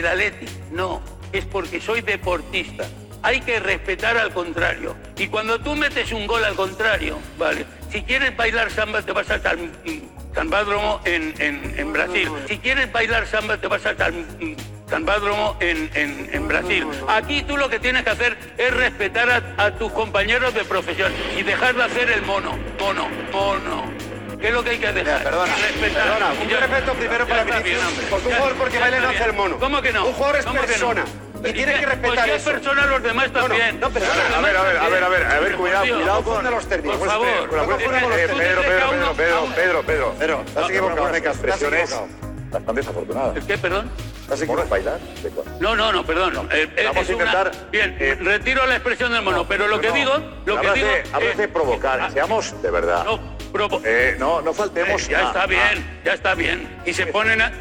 del Atleti. No, es porque soy deportista. Hay que respetar al contrario. Y cuando tú metes un gol al contrario, vale, si quieres bailar samba te vas a San, Sambádromo en, en, en Brasil. Si quieres bailar samba te vas a San, Sambádromo en, en, en Brasil. Aquí tú lo que tienes que hacer es respetar a, a tus compañeros de profesión y dejar de hacer el mono, mono, mono. ¿Qué es lo que hay que dejar? perdona, perdona, un ya- respeto primero ya para Vinicius, porque un jugador porque está no hace el mono. ¿Cómo que no? Un jugador es persona, y tiene que respetar pues eso. persona, los demás No, no, también. no, a ver, a ver, a ver, a ver, a ver, cuidado, cuidado con- los términos. Por Pues, favor. eh. Pedro, Pedro, Pedro, Pedro, Pedro, Pedro. Pero, estás Con equivocado, expresiones bastante desafortunadas. ¿Qué, perdón? Estás ¿Mono es equivocado. bailar? No, no, no, perdón. Eh, eh, Vamos a intentar, Una... Bien, eh, retiro la expresión del mono, pero lo que No, digo, lo que digo. hablas de provocar, Ah, seamos de verdad. Provo- Eh, no, no faltemos. Eh, ya a- está a- bien, ya está bien. Y se ponen a...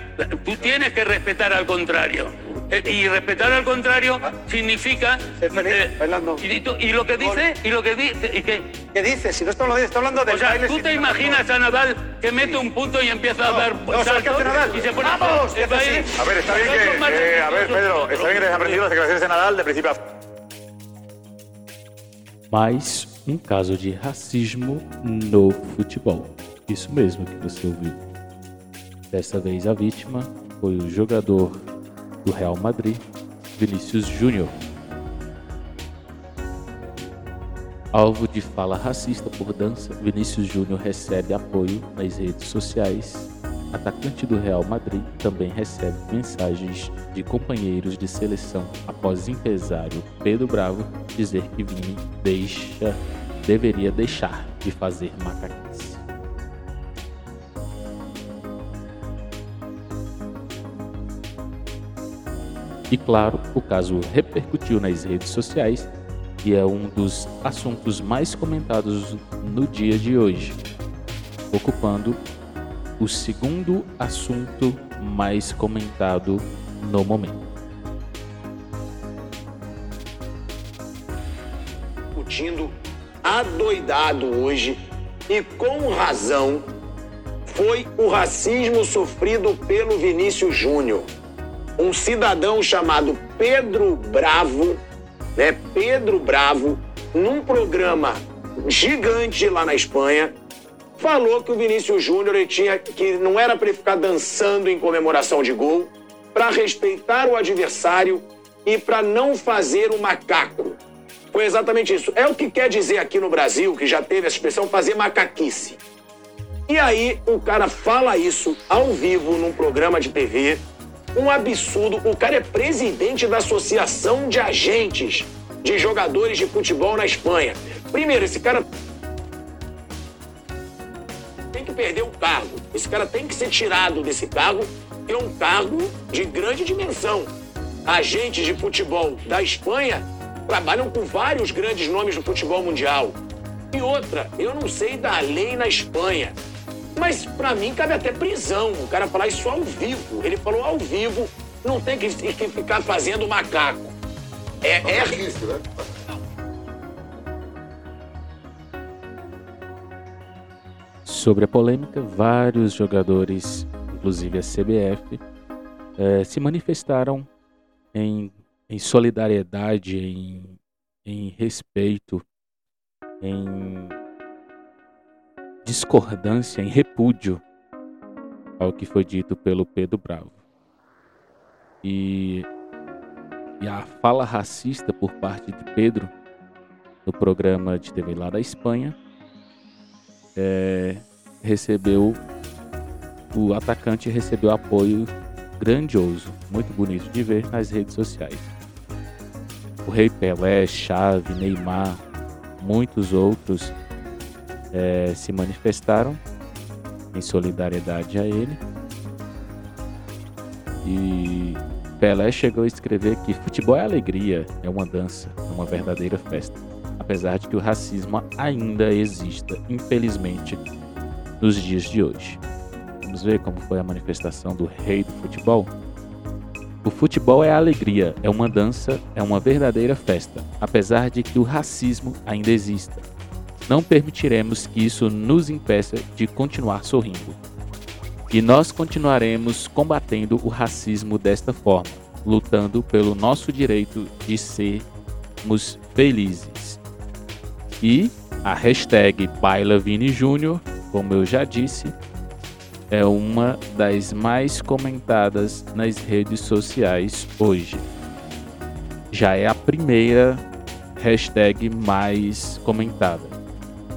Tú tienes que respetar al contrario. Eh, y respetar al contrario significa... Ser feliz, eh, y, tú- y lo que dice, y lo que dice, y que... ¿Qué dices? Si no está hablando, está hablando del O sea, ¿tú te imaginas a Nadal que mete un punto y empieza a dar no, ¿sabes qué saltos Nadal? y se pone ¡Vamos! así. A ver, está bien que. eh, a ver, Pedro, está bien que les aprendido las declaraciones de Nadal de principio a Mais um caso de racismo no futebol. Isso mesmo que você ouviu. Dessa vez a vítima foi o jogador do Real Madrid, Vinícius Júnior. Alvo de fala racista por dança, Vinícius Júnior recebe apoio nas redes sociais. Atacante do Real Madrid também recebe mensagens de companheiros de seleção após empresário Pedro Bravo dizer que Vini deixa, deveria deixar de fazer macaquice. E claro, o caso repercutiu nas redes sociais e é um dos assuntos mais comentados no dia de hoje, ocupando o segundo assunto mais comentado no momento. discutindo adoidado hoje e com razão foi o racismo sofrido pelo Vinícius Júnior. Um cidadão chamado Pedro Bravo, né? Pedro Bravo, num programa gigante lá na Espanha, falou que o Vinícius Júnior tinha que não era para ele ficar dançando em comemoração de gol, para respeitar o adversário e para não fazer o macaco. Foi exatamente isso. É o que quer dizer aqui no Brasil, que já teve essa expressão, fazer macaquice. E aí o cara fala isso ao vivo num programa de TV. Um absurdo. O cara é presidente da Associação de Agentes de Jogadores de Futebol na Espanha. Primeiro, esse cara tem que perder o cargo. Esse cara tem que ser tirado desse cargo, que é um cargo de grande dimensão. Agentes de futebol da Espanha trabalham com vários grandes nomes do futebol mundial. E outra, eu não sei da lei na Espanha, mas pra mim cabe até prisão. O cara falar isso ao vivo. Ele falou ao vivo, não tem que, que ficar fazendo macaco. É, é, Sobre a polêmica, vários jogadores, inclusive a CBF, eh, se manifestaram em, em solidariedade, em, em respeito, em discordância, em repúdio ao que foi dito pelo Pedro Bravo. E, e a fala racista por parte de Pedro no programa de TV lá da Espanha é, recebeu o atacante recebeu apoio grandioso, muito bonito de ver nas redes sociais. O Rei Pelé, Xavi, Neymar, muitos outros é, se manifestaram em solidariedade a ele. E Pelé chegou a escrever que futebol é alegria, é uma dança, é uma verdadeira festa apesar de que o racismo ainda exista, infelizmente, nos dias de hoje. Vamos ver como foi a manifestação do rei do futebol? Futebol é alegria, é uma dança, é uma verdadeira festa, apesar de que o racismo ainda exista. Não permitiremos que isso nos impeça de continuar sorrindo. E nós continuaremos combatendo o racismo desta forma, lutando pelo nosso direito de sermos felizes. E a hashtag Baila Vini Júnior, como eu já disse, é uma das mais comentadas nas redes sociais hoje. Já é a primeira hashtag mais comentada,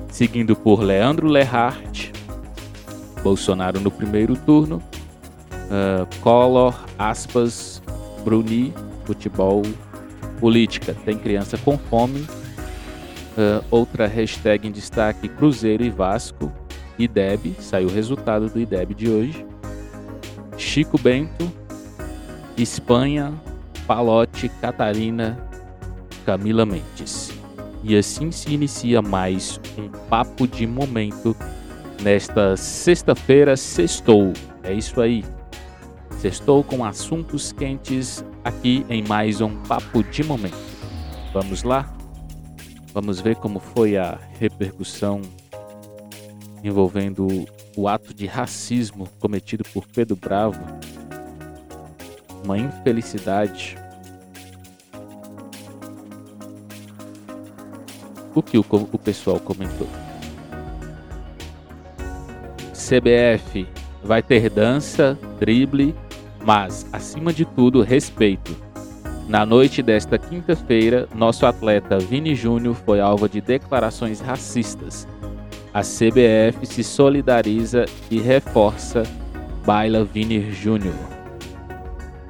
seguindo por Leandro Lehart, Bolsonaro no primeiro turno, uh, Collor, aspas, Bruni, futebol, política, tem criança com fome, uh, outra hashtag em destaque, Cruzeiro e Vasco, IDEB, saiu o resultado do IDEB de hoje, Chico Bento, Espanha, Palote, Catarina, Camila Mendes. E assim se inicia mais um papo de momento nesta sexta-feira, sextou. É isso aí. Sextou com assuntos quentes aqui em mais um papo de momento. Vamos lá? Vamos ver como foi a repercussão envolvendo o ato de racismo cometido por Pedro Bravo. Uma infelicidade. O que o, o pessoal comentou? CBF vai ter dança, drible, mas, acima de tudo, respeito. Na noite desta quinta-feira, nosso atleta Vini Júnior foi alvo de declarações racistas a CBF se solidariza e reforça Baila Vini Júnior.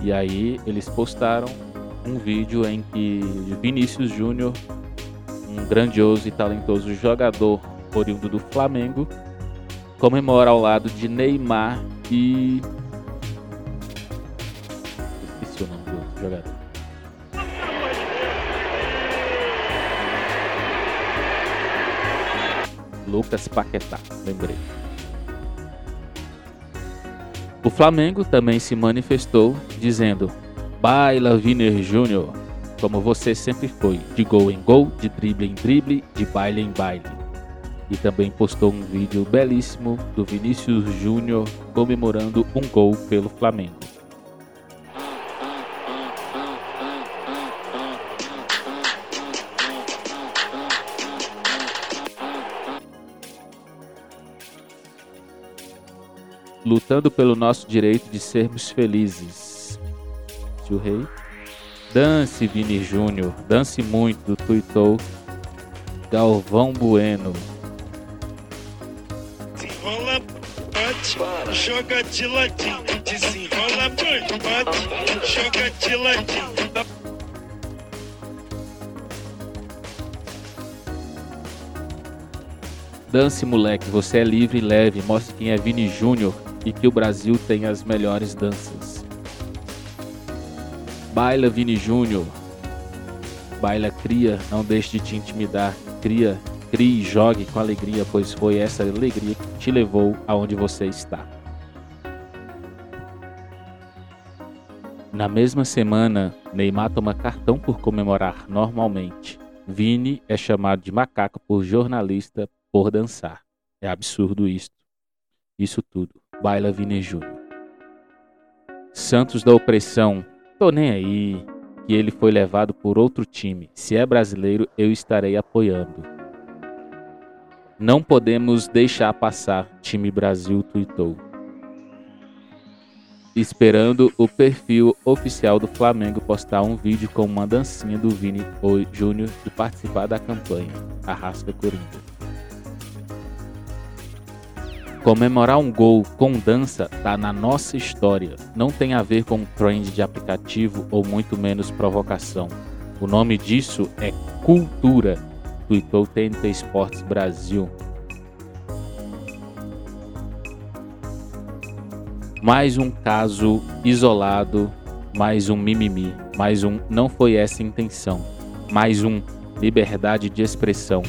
E aí eles postaram um vídeo em que Vinícius Júnior, um grandioso e talentoso jogador oriundo do Flamengo, comemora ao lado de Neymar e esqueci o nome do jogador. Lucas Paquetá, lembrei. O Flamengo também se manifestou dizendo: Baila Viner Júnior, como você sempre foi, de gol em gol, de drible em drible, de baile em baile. E também postou um vídeo belíssimo do Vinícius Júnior comemorando um gol pelo Flamengo. Lutando pelo nosso direito de sermos felizes. Tio Rei. Dance, Vini Júnior. Dance muito, tuitou Galvão Bueno. Desenrola, bate, joga de ladinho. Desenrola, bate, joga de ladinho. Dance, moleque, você é livre e leve. Mostre quem é Vini Júnior e que o Brasil tem as melhores danças. Baila Vini Júnior. Baila cria, não deixe de te intimidar. Cria, crie e jogue com alegria, pois foi essa alegria que te levou aonde você está. Na mesma semana, Neymar toma cartão por comemorar normalmente. Vini é chamado de macaco por jornalista por dançar. É absurdo isto. Isso tudo. Baila Vini Júnior. Santos da opressão, tô nem aí, que ele foi levado por outro time. Se é brasileiro, eu estarei apoiando. Não podemos deixar passar, time Brasil tuitou. Esperando o perfil oficial do Flamengo postar um vídeo com uma dancinha do Vini Júnior de participar da campanha Arrasca Coringa. Comemorar um gol com dança tá na nossa história. Não tem a ver com trend de aplicativo ou muito menos provocação. O nome disso é cultura, tweetou TNT Esportes Brasil. Mais um caso isolado, mais um mimimi, mais um não foi essa a intenção, mais um liberdade de expressão.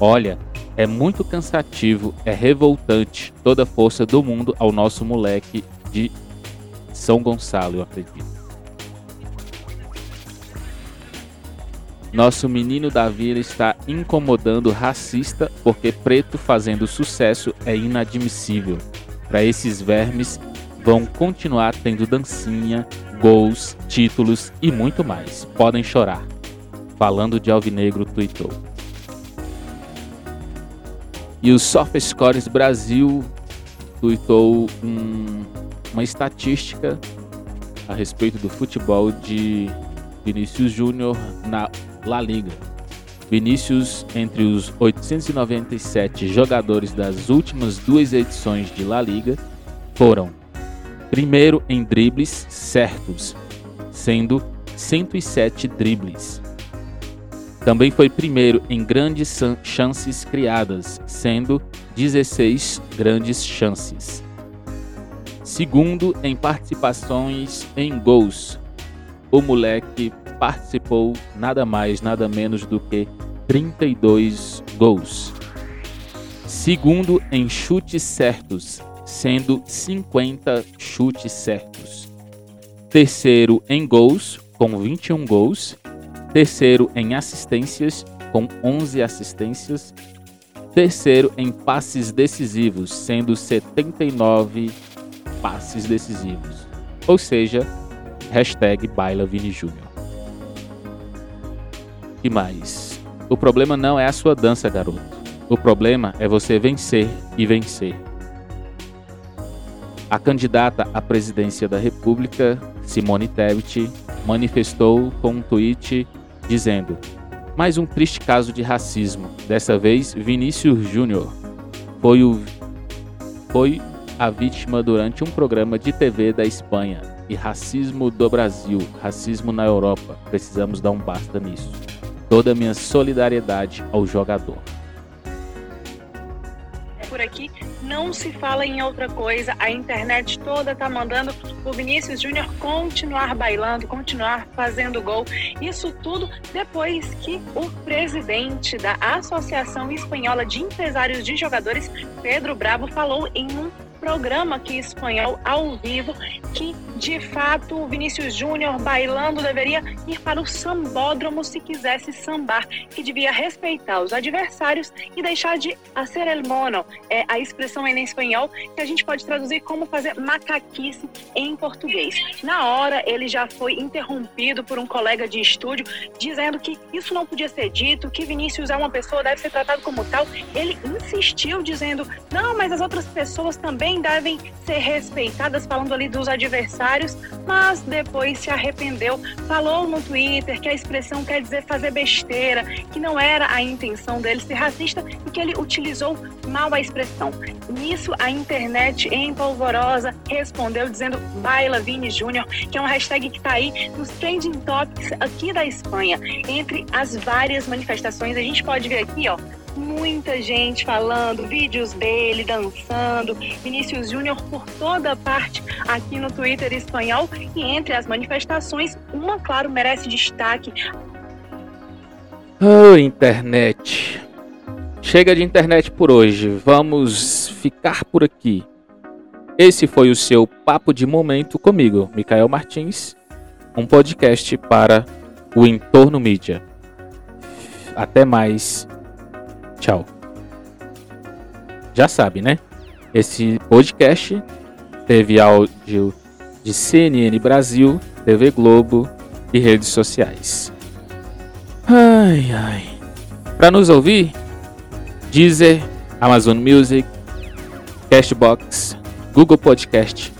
Olha, é muito cansativo, é revoltante toda a força do mundo ao nosso moleque de São Gonçalo, eu acredito. Nosso menino Davi está incomodando racista porque preto fazendo sucesso é inadmissível. para esses vermes vão continuar tendo dancinha, gols, títulos e muito mais. Podem chorar. Falando de Alvinegro tweetou. E o Soft Scores Brasil tweetou um, uma estatística a respeito do futebol de Vinícius Júnior na La Liga. Vinícius, entre os 897 jogadores das últimas duas edições de La Liga, foram primeiro em dribles certos, sendo 107 dribles. Também foi primeiro em grandes chances criadas, sendo 16 grandes chances. Segundo em participações em gols. O moleque participou nada mais, nada menos do que 32 gols. Segundo em chutes certos, sendo 50 chutes certos. Terceiro em gols, com 21 gols. Terceiro em assistências, com 11 assistências. Terceiro em passes decisivos, sendo 79 passes decisivos. Ou seja, hashtag Baila. E mais? O problema não é a sua dança, garoto. O problema é você vencer e vencer. A candidata à presidência da República, Simone Tebet, manifestou com um tweet dizendo: Mais um triste caso de racismo. Dessa vez, Vinícius Júnior foi, o, foi a vítima durante um programa de TV da Espanha. E racismo do Brasil, racismo na Europa. Precisamos dar um basta nisso. Toda a minha solidariedade ao jogador. Por aqui não se fala em outra coisa. A internet toda tá mandando o Vinícius Júnior continuar bailando, continuar fazendo gol. Isso tudo depois que o presidente da Associação Espanhola de Empresários de Jogadores, Pedro Bravo, falou em um programa aqui espanhol ao vivo que de fato o Vinícius Júnior bailando deveria ir para o sambódromo se quisesse sambar, que devia respeitar os adversários e deixar de hacer el mono, é a expressão em espanhol que a gente pode traduzir como fazer macaquice em português. Na hora ele já foi interrompido por um colega de estúdio dizendo que isso não podia ser dito, que Vinícius é uma pessoa, deve ser tratado como tal. Ele insistiu dizendo: "Não, mas as outras pessoas também devem ser respeitadas, falando ali dos adversários, mas depois se arrependeu, falou no Twitter que a expressão quer dizer fazer besteira, que não era a intenção dele ser racista e que ele utilizou mal a expressão. Nisso, a internet em polvorosa respondeu dizendo Baila Vini Júnior, que é uma hashtag que está aí nos trending topics aqui da Espanha. Entre as várias manifestações, a gente pode ver aqui, ó, muita gente falando, vídeos dele dançando, Vinícius Júnior por toda parte aqui no Twitter espanhol e entre as manifestações, uma, claro, merece destaque. Oh, internet. Chega de internet por hoje, vamos ficar por aqui. Esse foi o seu Papo de Momento comigo, Micael Martins, um podcast para o Entorno Mídia. Até mais Tchau. Já sabe, né? Esse podcast teve áudio de CNN Brasil, TV Globo e redes sociais. Ai, ai. Para nos ouvir, Deezer, Amazon Music, Cashbox, Google Podcast.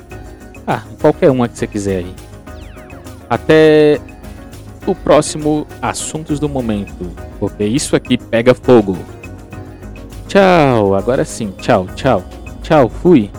Ah, qualquer uma que você quiser aí. Até o próximo Assuntos do Momento, porque isso aqui pega fogo. Tchau, agora sim. Tchau, tchau. Tchau, fui.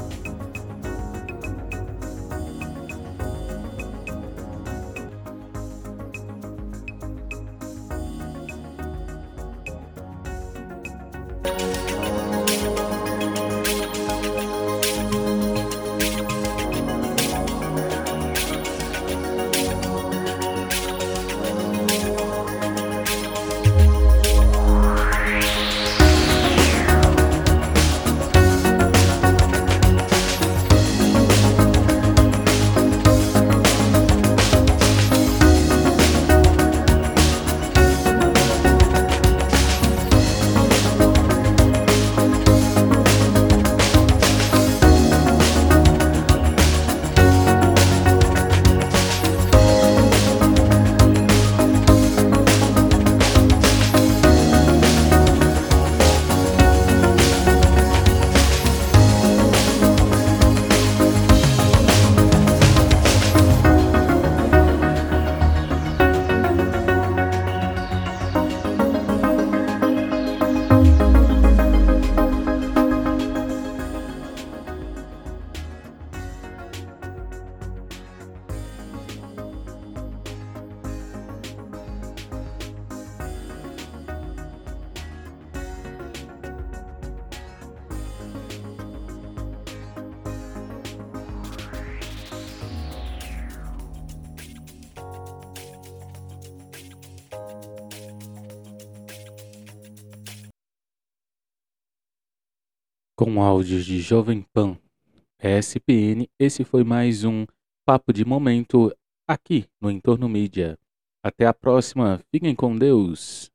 Com áudios de Jovem Pan, ESPN, esse foi mais um Papo de Momento aqui no Entorno Mídia. Até a próxima, fiquem com Deus!